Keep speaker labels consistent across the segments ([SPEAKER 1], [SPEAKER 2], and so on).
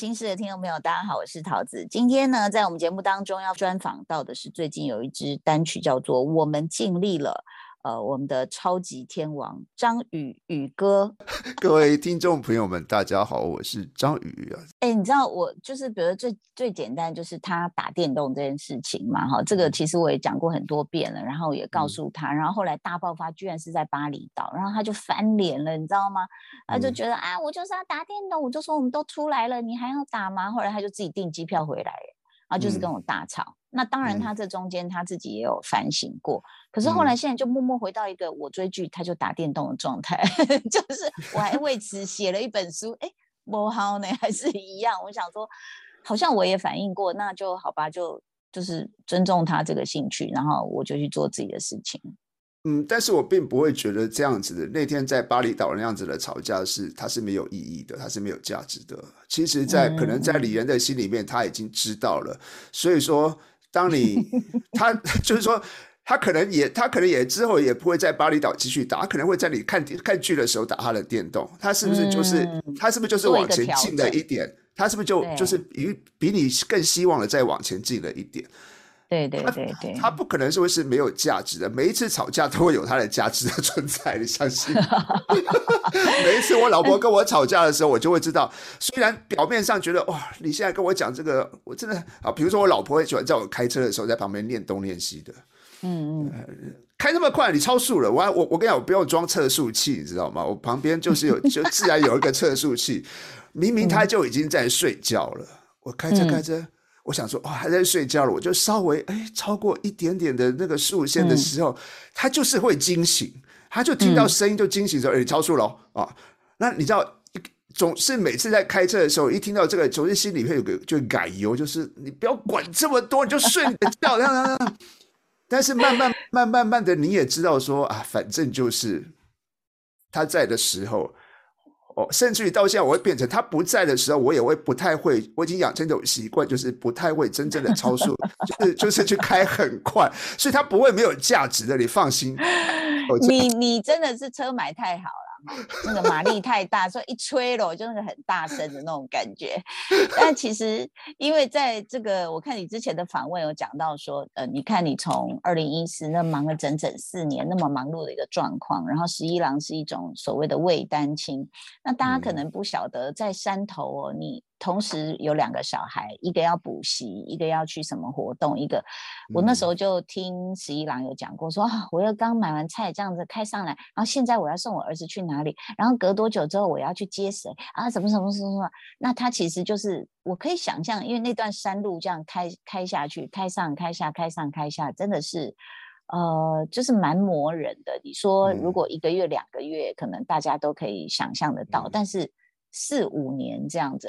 [SPEAKER 1] 女人心事的听众朋友，大家好，我是桃子。今天呢，在我们节目当中要专访到的是最近有一支单曲叫做《我们尽力了》。呃，我们的超级天王张宇宇哥，
[SPEAKER 2] 各位听众朋友们，大家好，我是张宇啊。
[SPEAKER 1] 哎，你知道我就是，比如最最简单就是他打电动这件事情嘛，哈，这个其实我也讲过很多遍了，然后也告诉他，然后后来大爆发居然是在巴厘岛，然后他就翻脸了，你知道吗？他就觉得啊，我就是要打电动，我就说我们都出来了，你还要打吗？后来他就自己订机票回来，然后就是跟我大吵。那当然，他这中间他自己也有反省过，可是后来现在就默默回到一个我追剧他就打电动的状态，就是我还为此写了一本书，哎，不好呢，还是一样。我想说，好像我也反映过，那就好吧，就就是尊重他这个兴趣，然后我就去做自己的事情。
[SPEAKER 2] 嗯，但是我并不会觉得这样子的那天在巴厘岛那样子的吵架是它是没有意义的，它是没有价值的。其实，在可能在李仁的心里面，他已经知道了，所以说。当你 他就是说，他可能也他可能也之后也不会在巴厘岛继续打，他可能会在你看看剧的时候打他的电动。他是不是就是他是不是就是往前进了一点？他是不是就就是比比你更希望的再往前进了一点？
[SPEAKER 1] 对对对对，
[SPEAKER 2] 他不可能说是没有价值的。每一次吵架都会有它的价值的存在，你相信？每一次我老婆跟我吵架的时候，我就会知道，虽然表面上觉得哇，你现在跟我讲这个，我真的啊，比如说我老婆会喜欢在我开车的时候在旁边念东念西的，嗯嗯，开那么快，你超速了，我我我跟你讲，我不用装测速器，你知道吗？我旁边就是有就自然有一个测速器，明明他就已经在睡觉了，我开车开车。我想说，哦，还在睡觉了，我就稍微哎超过一点点的那个竖线的时候，他就是会惊醒，他就听到声音就惊醒说，哎，超速了啊！那你知道，总是每次在开车的时候，一听到这个，总是心里会有个就改油，就是你不要管这么多，你就睡你的觉，这样这样。但是慢慢慢慢慢的，你也知道说啊，反正就是他在的时候。哦，甚至于到现在，我会变成他不在的时候，我也会不太会。我已经养成一种习惯，就是不太会真正的超速，就是就是去开很快，所以它不会没有价值的，你放心。
[SPEAKER 1] 你你真的是车买太好了。那个马力太大，所以一吹了就那个很大声的那种感觉。但其实，因为在这个，我看你之前的访问有讲到说，呃，你看你从二零一四那忙了整整四年，那么忙碌的一个状况，然后十一郎是一种所谓的未单亲，那大家可能不晓得，在山头哦，你。同时有两个小孩，一个要补习，一个要去什么活动。一个，我那时候就听十一郎有讲过，说啊，我要刚买完菜这样子开上来，然后现在我要送我儿子去哪里，然后隔多久之后我要去接谁啊？什么什么什么什么？那他其实就是我可以想象，因为那段山路这样开开下去，开上开下，开上开下，真的是，呃，就是蛮磨人的。你说如果一个月两个月，可能大家都可以想象得到，但是。四五年这样子，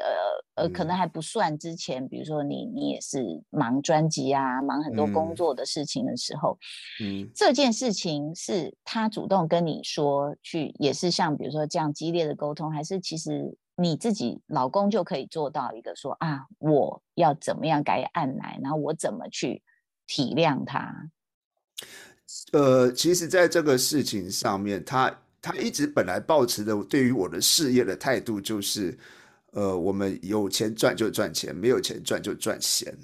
[SPEAKER 1] 呃呃，可能还不算之前，比如说你你也是忙专辑啊，忙很多工作的事情的时候，嗯，这件事情是他主动跟你说去，也是像比如说这样激烈的沟通，还是其实你自己老公就可以做到一个说啊，我要怎么样改按来，然后我怎么去体谅他？
[SPEAKER 2] 呃，其实在这个事情上面，他。他一直本来抱持的对于我的事业的态度就是，呃，我们有钱赚就赚钱，没有钱赚就赚闲，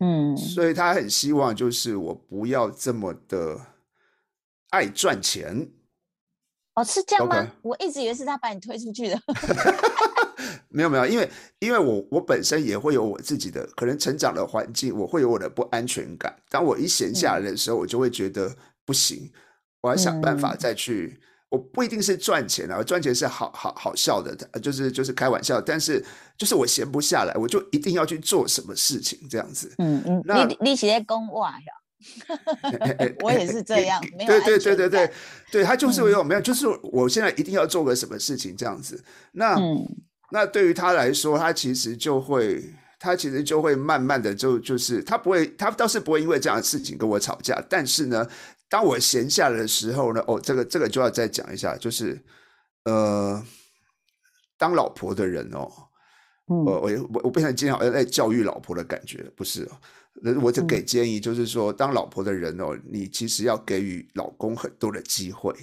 [SPEAKER 2] 嗯，所以他很希望就是我不要这么的爱赚钱。
[SPEAKER 1] 哦，是这样吗？我一直以为是他把你推出去的。
[SPEAKER 2] 没有没有，因为因为我我本身也会有我自己的可能成长的环境，我会有我的不安全感。当我一闲下来的时候，我就会觉得不行，我要想办法再去。我不一定是赚钱啊，赚钱是好好好笑的，就是就是开玩笑。但是就是我闲不下来，我就一定要去做什么事情这样子。嗯
[SPEAKER 1] 嗯，你你写在公话呀？我也是这样，没有
[SPEAKER 2] 对对对对对，对他就是有没有，就是我现在一定要做个什么事情这样子。那那对于他来说，他其实就会，他其实就会慢慢的就就是他不会，他倒是不会因为这样的事情跟我吵架，但是呢。当我闲下来的时候呢，哦，这个这个就要再讲一下，就是，呃，当老婆的人哦，我我我我不想经常在教育老婆的感觉，不是哦，我就给建议，就是说，当老婆的人哦，你其实要给予老公很多的机会，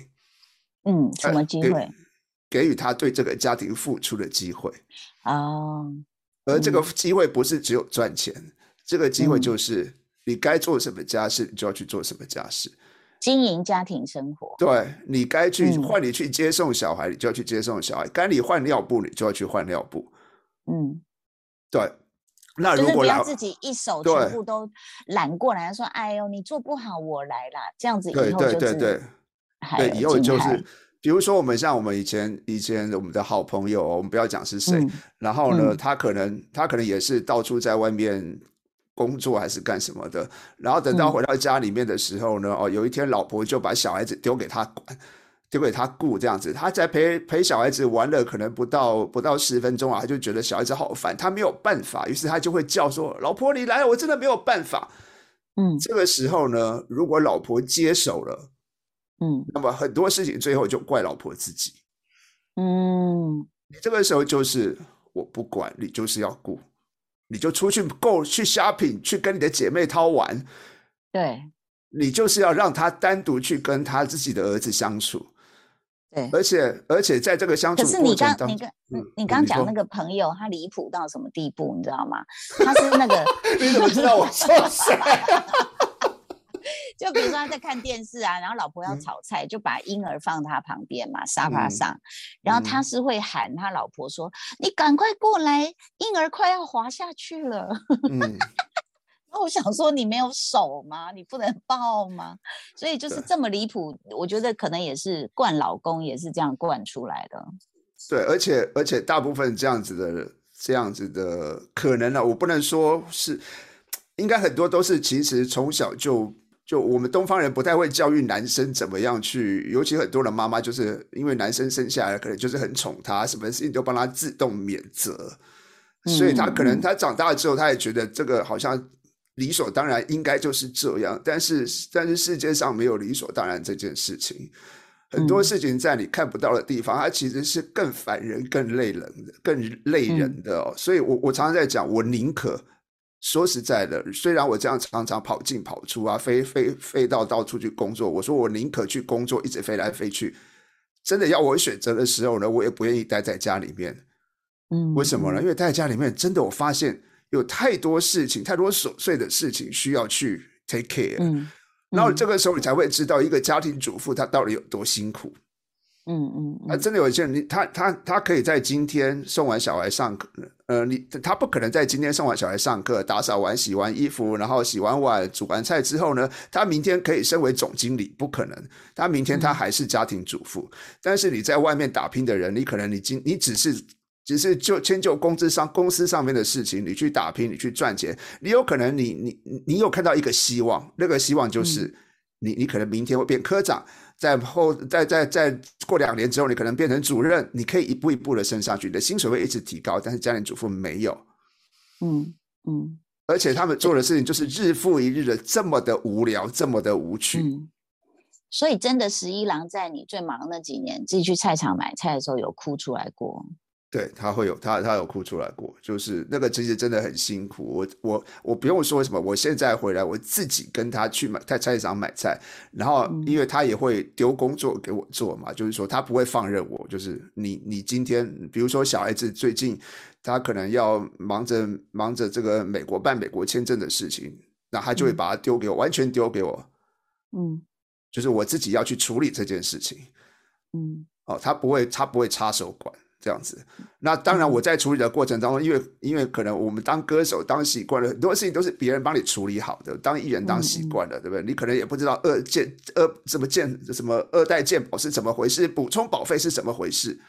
[SPEAKER 1] 嗯，什么机会？
[SPEAKER 2] 给予他对这个家庭付出的机会。
[SPEAKER 1] 哦，
[SPEAKER 2] 而这个机会不是只有赚钱，这个机会就是你该做什么家事，你就要去做什么家事。
[SPEAKER 1] 经营家庭生活，
[SPEAKER 2] 对你该去换你去接送小孩，你就要去接送小孩；该你换尿布，你就要去换尿布。嗯，对。那如果
[SPEAKER 1] 不要自己一手全部都揽过来，说：“哎呦，你做不好，我来啦。”这样子以后
[SPEAKER 2] 就是，对，以后就是，比如说我们像我们以前以前我们的好朋友，我们不要讲是谁，然后呢，他可能他可能也是到处在外面。工作还是干什么的，然后等到回到家里面的时候呢，哦，有一天老婆就把小孩子丢给他管，丢给他顾，这样子，他在陪陪小孩子玩了可能不到不到十分钟啊，他就觉得小孩子好烦，他没有办法，于是他就会叫说：“老婆，你来，我真的没有办法。”嗯，这个时候呢，如果老婆接手了，嗯，那么很多事情最后就怪老婆自己。嗯，你这个时候就是我不管你，就是要顾。你就出去购去 shopping，去跟你的姐妹掏玩，
[SPEAKER 1] 对，
[SPEAKER 2] 你就是要让他单独去跟他自己的儿子相处，
[SPEAKER 1] 对，
[SPEAKER 2] 而且而且在这个相处
[SPEAKER 1] 可是你刚你刚你刚讲那个朋友，他离谱到什么地步，你知道吗？他是那个
[SPEAKER 2] 你怎么知道我说谁？
[SPEAKER 1] 就比如说他在看电视啊，然后老婆要炒菜，就把婴儿放他旁边嘛，沙发上，然后他是会喊他老婆说：“你赶快过来，婴儿快要滑下去了。”嗯，那我想说，你没有手吗？你不能抱吗？所以就是这么离谱，我觉得可能也是惯老公，也是这样惯出来的。
[SPEAKER 2] 对，而且而且大部分这样子的这样子的可能呢，我不能说是，应该很多都是其实从小就。就我们东方人不太会教育男生怎么样去，尤其很多的妈妈就是因为男生生下来可能就是很宠他，什么事情都帮他自动免责，所以他可能他长大之后，他也觉得这个好像理所当然应该就是这样。但是但是世界上没有理所当然这件事情，很多事情在你看不到的地方，它其实是更烦人、更累人的、更累人的哦。所以我我常常在讲，我宁可。说实在的，虽然我这样常常跑进跑出啊，飞飞飞到到处去工作，我说我宁可去工作，一直飞来飞去。真的要我选择的时候呢，我也不愿意待在家里面。嗯，为什么呢？因为待在家里面，真的我发现有太多事情，太多琐碎的事情需要去 take care。嗯，然后这个时候你才会知道一个家庭主妇她到底有多辛苦。嗯嗯，啊，真的有一些人，你他他他可以在今天送完小孩上课，呃，你他不可能在今天送完小孩上课，打扫完、洗完衣服，然后洗完碗、煮完菜之后呢，他明天可以升为总经理，不可能，他明天他还是家庭主妇。但是你在外面打拼的人，你可能你今你只是只是就迁就工资上公司上面的事情，你去打拼，你去赚钱，你有可能你你你有看到一个希望，那个希望就是你你可能明天会变科长。在后，在在在过两年之后，你可能变成主任，你可以一步一步的升上去，你的薪水会一直提高。但是家庭主妇没有，嗯嗯，而且他们做的事情就是日复一日的这么的无聊，这么的无趣。
[SPEAKER 1] 所以，真的十一郎在你最忙那几年，自己去菜场买菜的时候，有哭出来过。
[SPEAKER 2] 对他会有他他有哭出来过，就是那个其实真的很辛苦。我我我不用说什么，我现在回来我自己跟他去买在菜市场买菜，然后因为他也会丢工作给我做嘛，就是说他不会放任我，就是你你今天比如说小孩子最近他可能要忙着忙着这个美国办美国签证的事情，那他就会把它丢给我，完全丢给我，嗯，就是我自己要去处理这件事情，嗯，哦，他不会他不会插手管。这样子，那当然我在处理的过程当中，因为因为可能我们当歌手当习惯了，很多事情都是别人帮你处理好的。当艺人当习惯了，对不对？你可能也不知道二建二什么建什么二代健保是怎么回事，补充保费是怎么回事。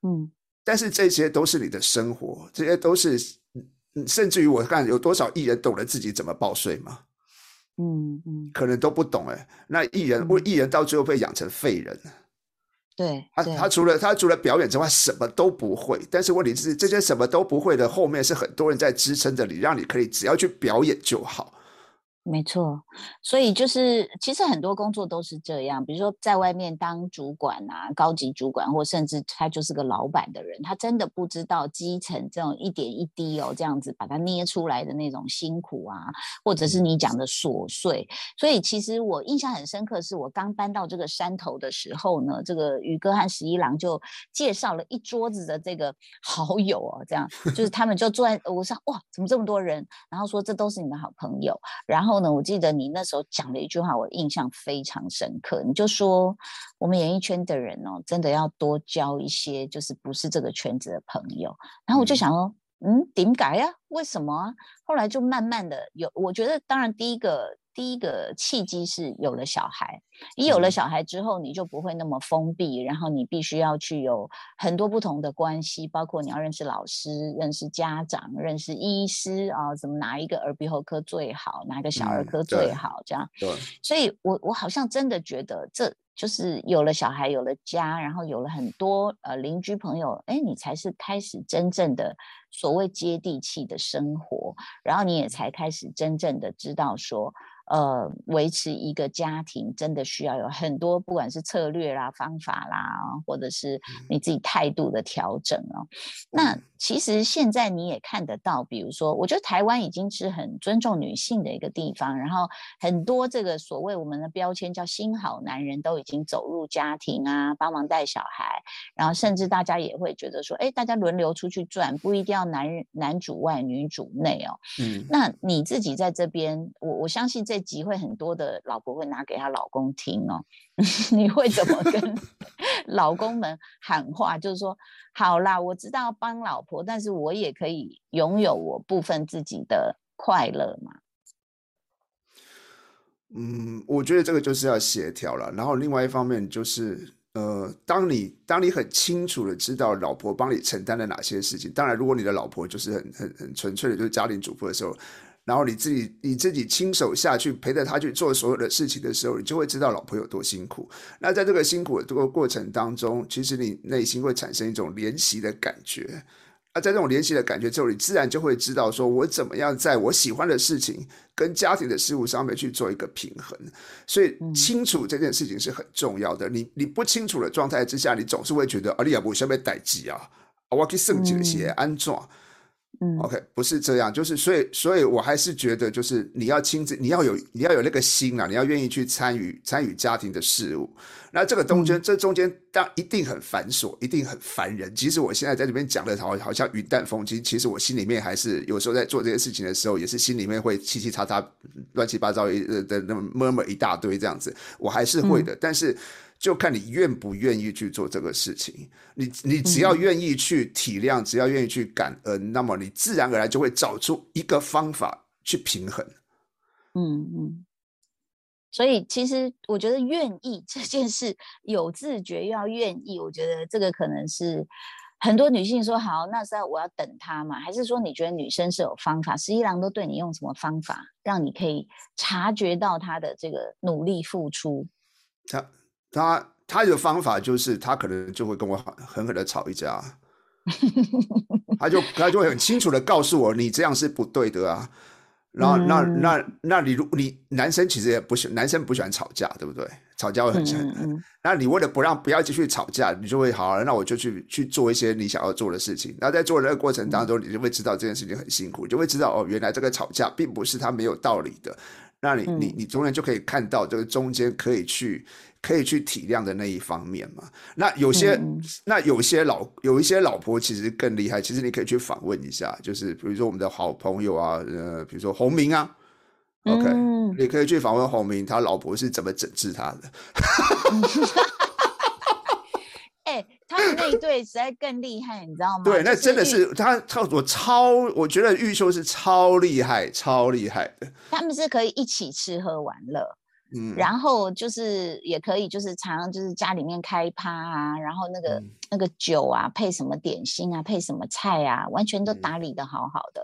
[SPEAKER 2] 嗯，但是这些都是你的生活，这些都是，甚至于我看有多少艺人懂得自己怎么报税吗？嗯嗯，可能都不懂哎。那艺人为艺人到最后被养成废人。
[SPEAKER 1] 对
[SPEAKER 2] 他，他除了他除了表演之外什么都不会。但是问题是，这些什么都不会的后面是很多人在支撑着你，让你可以只要去表演就好。
[SPEAKER 1] 没错，所以就是其实很多工作都是这样，比如说在外面当主管啊、高级主管，或甚至他就是个老板的人，他真的不知道基层这种一点一滴哦，这样子把它捏出来的那种辛苦啊，或者是你讲的琐碎。所以其实我印象很深刻，是我刚搬到这个山头的时候呢，这个宇哥和十一郎就介绍了一桌子的这个好友哦，这样就是他们就坐在我上，哇，怎么这么多人？然后说这都是你的好朋友，然后。后呢？我记得你那时候讲了一句话，我印象非常深刻。你就说，我们演艺圈的人哦，真的要多交一些，就是不是这个圈子的朋友。然后我就想说，嗯，点改呀？为什么啊？后来就慢慢的有，我觉得当然第一个。第一个契机是有了小孩，你有了小孩之后，你就不会那么封闭，然后你必须要去有很多不同的关系，包括你要认识老师、认识家长、认识医师啊，怎么哪一个耳鼻喉科最好，哪个小儿科最好，这样。
[SPEAKER 2] 对。
[SPEAKER 1] 所以我我好像真的觉得，这就是有了小孩，有了家，然后有了很多呃邻居朋友，哎，你才是开始真正的所谓接地气的生活，然后你也才开始真正的知道说。呃，维持一个家庭真的需要有很多，不管是策略啦、方法啦，或者是你自己态度的调整哦。那其实现在你也看得到，比如说，我觉得台湾已经是很尊重女性的一个地方，然后很多这个所谓我们的标签叫“新好男人”都已经走入家庭啊，帮忙带小孩，然后甚至大家也会觉得说，哎，大家轮流出去转，不一定要男人男主外女主内哦。嗯，那你自己在这边，我我相信这。这集会很多的老婆会拿给她老公听哦，你会怎么跟 老公们喊话？就是说，好啦，我知道帮老婆，但是我也可以拥有我部分自己的快乐嘛。
[SPEAKER 2] 嗯，我觉得这个就是要协调了。然后另外一方面就是，呃，当你当你很清楚的知道老婆帮你承担了哪些事情，当然，如果你的老婆就是很很很纯粹的，就是家庭主妇的时候。然后你自己你自己亲手下去陪着他去做所有的事情的时候，你就会知道老婆有多辛苦。那在这个辛苦的这个过程当中，其实你内心会产生一种怜惜的感觉。那在这种怜惜的感觉之后，你自然就会知道，说我怎么样在我喜欢的事情跟家庭的事物上面去做一个平衡。所以清楚这件事情是很重要的。你你不清楚的状态之下，你总是会觉得啊，你也不想被逮鸡啊，我去升级些安装。
[SPEAKER 1] 嗯
[SPEAKER 2] ，OK，不是这样，就是所以，所以我还是觉得，就是你要亲自，你要有，你要有那个心啊，你要愿意去参与参与家庭的事务。那这个中间，这中间当一定很繁琐，一定很烦人。即使我现在在这边讲的好，好像云淡风轻，其实我心里面还是有时候在做这些事情的时候，也是心里面会七七叉叉、乱七八糟一的那么么么一大堆这样子，我还是会的，但是。就看你愿不愿意去做这个事情。你你只要愿意去体谅，只要愿意去感恩，那么你自然而然就会找出一个方法去平衡。
[SPEAKER 1] 嗯嗯。所以其实我觉得愿意这件事，有自觉要愿意，我觉得这个可能是很多女性说好，那是要我要等他嘛？还是说你觉得女生是有方法？十一郎都对你用什么方法，让你可以察觉到他的这个努力付出？
[SPEAKER 2] 他。他他的方法就是，他可能就会跟我狠狠的吵一架，他就他就会很清楚的告诉我，你这样是不对的啊。然后那那那你如你男生其实也不喜男生不喜欢吵架，对不对？吵架会很很。那你为了不让不要继续吵架，你就会好，那我就去去做一些你想要做的事情。那在做这个过程当中，你就会知道这件事情很辛苦，就会知道哦，原来这个吵架并不是他没有道理的。那你你你中间就可以看到这个中间可以去。可以去体谅的那一方面嘛？那有些那有些老有一些老婆其实更厉害，其实你可以去访问一下，就是比如说我们的好朋友啊，呃，比如说洪明啊，OK，你可以去访问洪明，他老婆是怎么整治他的。
[SPEAKER 1] 哎，他们那一对实在更厉害，你知道吗？
[SPEAKER 2] 对，那真的是他他我超，我觉得玉秀是超厉害，超厉害的。
[SPEAKER 1] 他们是可以一起吃喝玩乐。嗯，然后就是也可以，就是常常就是家里面开趴啊，然后那个那个酒啊，配什么点心啊，配什么菜啊，完全都打理的好好的。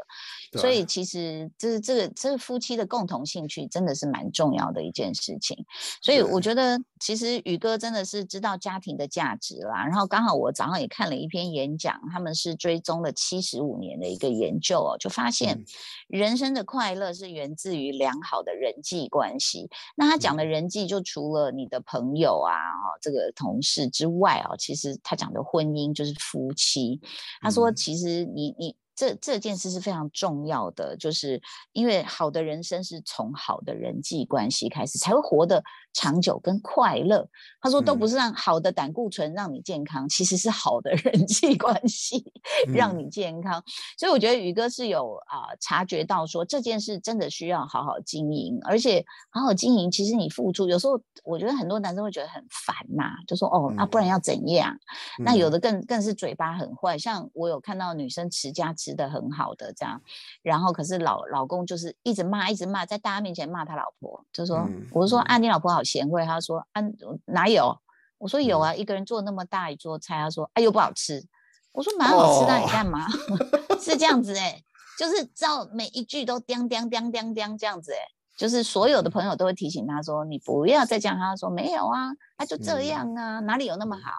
[SPEAKER 1] 所以其实这这个这个夫妻的共同兴趣真的是蛮重要的一件事情。所以我觉得其实宇哥真的是知道家庭的价值啦。然后刚好我早上也看了一篇演讲，他们是追踪了七十五年的一个研究哦，就发现人生的快乐是源自于良好的人际关系。那他讲的人际就除了你的朋友啊、哦这个同事之外哦，其实他讲的婚姻就是夫妻。他说其实你你。这这件事是非常重要的，就是因为好的人生是从好的人际关系开始，才会活得长久跟快乐。他说，都不是让好的胆固醇让你健康，其实是好的人际关系 让你健康。所以我觉得宇哥是有啊察觉到说这件事真的需要好好经营，而且好好经营，其实你付出有时候，我觉得很多男生会觉得很烦呐，就说哦，那不然要怎样？那有的更更是嘴巴很坏，像我有看到女生持家持。的很好的这样，然后可是老老公就是一直骂，一直骂，在大家面前骂他老婆，就说我说啊，你老婆好贤惠，他说啊哪有？我说有啊，一个人做那么大一桌菜，他说哎又不好吃，我说蛮好吃？的，你干嘛？是这样子哎，就是照每一句都叮叮叮叮叮这样子哎，就是所有的朋友都会提醒他说你不要再讲，他说没有啊，他就这样啊，哪里有那么好？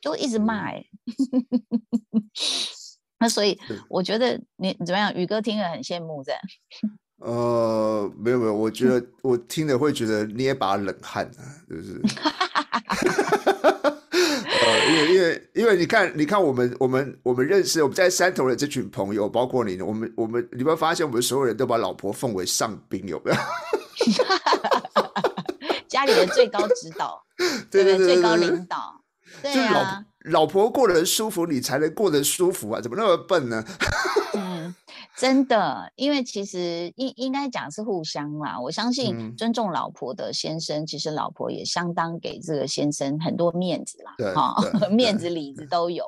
[SPEAKER 1] 就一直骂哎。那所以我觉得你怎么样，宇哥听了很羡慕这样。
[SPEAKER 2] 呃，没有没有，我觉得我听了会觉得捏把冷汗啊，就是。呃，因为因为因为你看你看我们我们我们认识我们在山头的这群朋友，包括你，我们我们你会发现我们所有人都把老婆奉为上宾，有没有？
[SPEAKER 1] 家里的最高指导，对对对，最高领导，对啊。
[SPEAKER 2] 老婆过得舒服，你才能过得舒服啊！怎么那么笨呢？
[SPEAKER 1] 真的，因为其实应应该讲是互相啦。我相信尊重老婆的先生，其实老婆也相当给这个先生很多面子啦，哈，面子里子都有。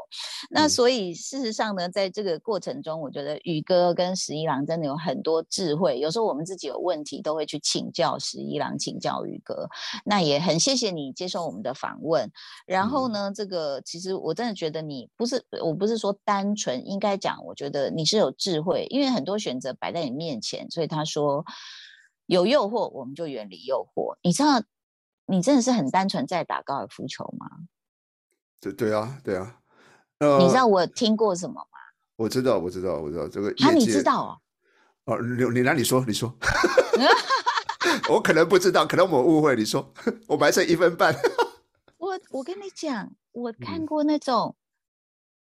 [SPEAKER 1] 那所以事实上呢，在这个过程中，我觉得宇哥跟十一郎真的有很多智慧。有时候我们自己有问题，都会去请教十一郎，请教宇哥。那也很谢谢你接受我们的访问。然后呢，这个其实我真的觉得你不是，我不是说单纯，应该讲，我觉得你是有智慧。因为很多选择摆在你面前，所以他说有诱惑，我们就远离诱惑。你知道，你真的是很单纯在打高尔夫球吗？
[SPEAKER 2] 对对啊，对啊。
[SPEAKER 1] 你知道我听过什么吗？
[SPEAKER 2] 我知道，我知道，我知道这个。
[SPEAKER 1] 啊，你知道
[SPEAKER 2] 哦？你你来，你说，你说。我可能不知道，可能我误会。你说，我还剩一分半。
[SPEAKER 1] 我我跟你讲，我看过那种。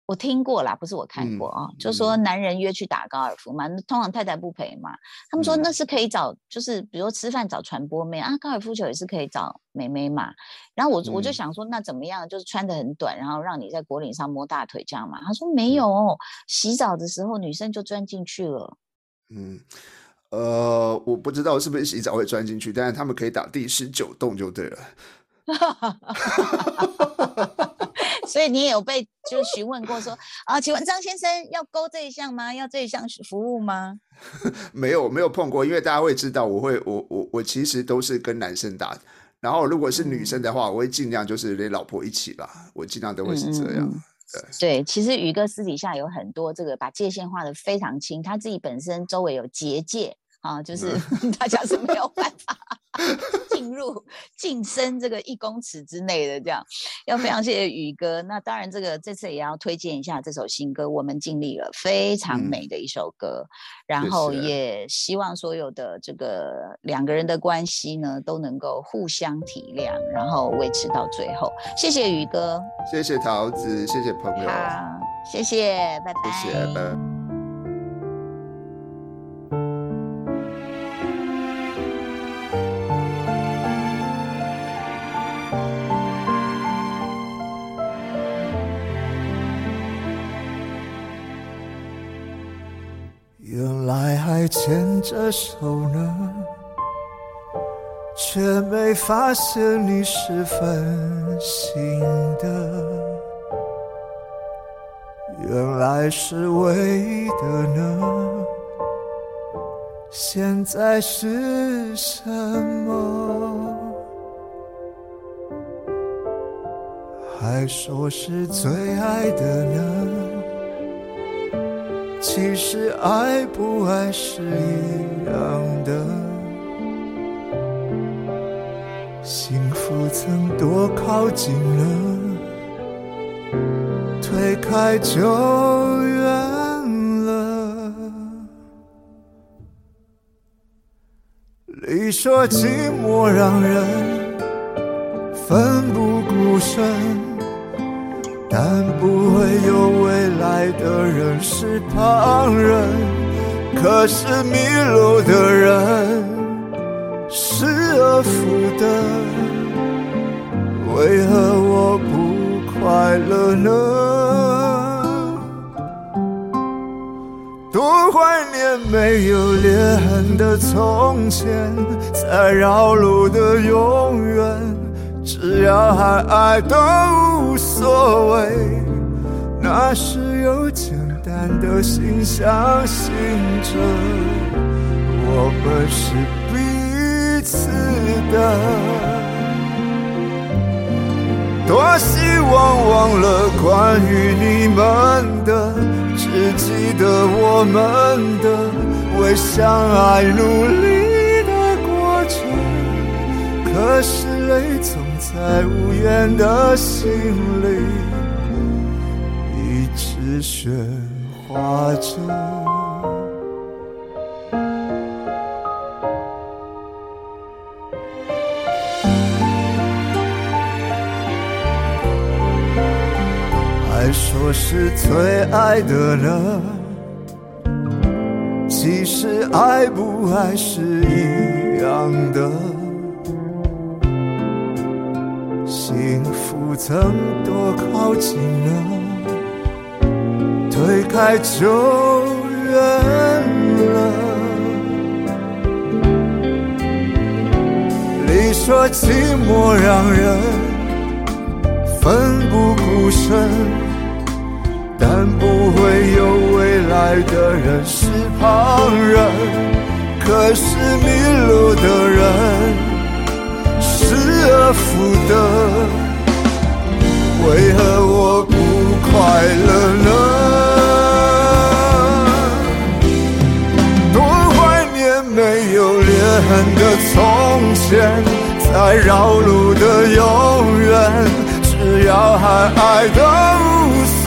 [SPEAKER 1] 我听过啦，不是我看过啊，就说男人约去打高尔夫嘛，通常太太不陪嘛。他们说那是可以找，就是比如吃饭找传播妹啊，高尔夫球也是可以找妹妹嘛。然后我我就想说，那怎么样？就是穿的很短，然后让你在果岭上摸大腿这样嘛。他说没有，洗澡的时候女生就钻进去了。
[SPEAKER 2] 嗯，呃，我不知道是不是洗澡会钻进去，但是他们可以打第十九洞就对了。
[SPEAKER 1] 所以你也有被就询问过说啊，请问张先生要勾这一项吗？要这一项服务吗？
[SPEAKER 2] 没有，没有碰过，因为大家会知道，我会，我我我其实都是跟男生打，然后如果是女生的话，我会尽量就是连老婆一起吧，我尽量都会是这样。对
[SPEAKER 1] 对，其实宇哥私底下有很多这个把界限画的非常清，他自己本身周围有结界啊，就是 大家是没有办法。进入晋升这个一公尺之内的这样，要非常谢谢宇哥。那当然，这个这次也要推荐一下这首新歌，我们尽力了，非常美的一首歌。然后也希望所有的这个两个人的关系呢，都能够互相体谅，然后维持到最后。谢谢宇哥，
[SPEAKER 2] 谢谢桃子，谢谢朋友，
[SPEAKER 1] 好，谢谢，拜拜，
[SPEAKER 2] 谢谢，拜。还牵着手呢，却没发现你是分心的。原来是为的呢，现在是什么？
[SPEAKER 3] 还说是最爱的呢？其实爱不爱是一样的。幸福曾多靠近了，推开就远了。你说寂寞让人奋不顾身。但不会有未来的人是旁人，可是迷路的人失而复得，为何我不快乐呢？多怀念没有裂痕的从前，在绕路的永远。只要还爱都无所谓，那时有简单的心相信着，我们是彼此的。多希望忘了关于你们的，只记得我们的为相爱努力在无言的心里，一直喧哗着。还说是最爱的人，其实爱不爱是一样的。曾多靠近了，推开就远了。你说寂寞让人奋不顾身，但不会有未来的人是旁人。可是迷路的人。失而复得，为何我不快乐呢？多怀念没有裂痕的从前，在绕路的永远，只要还爱都无所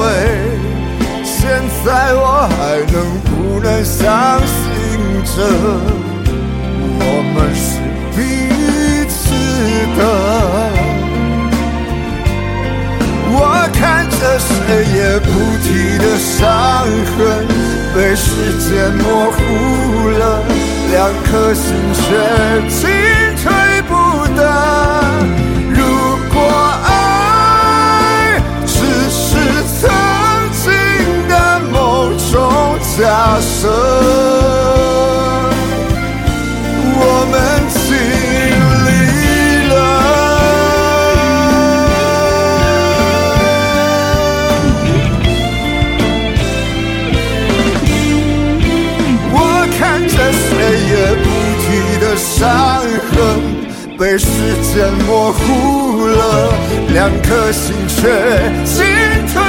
[SPEAKER 3] 谓。现在我还能不能相信着，时间模糊了，两颗心却被时间模糊了，两颗心却进退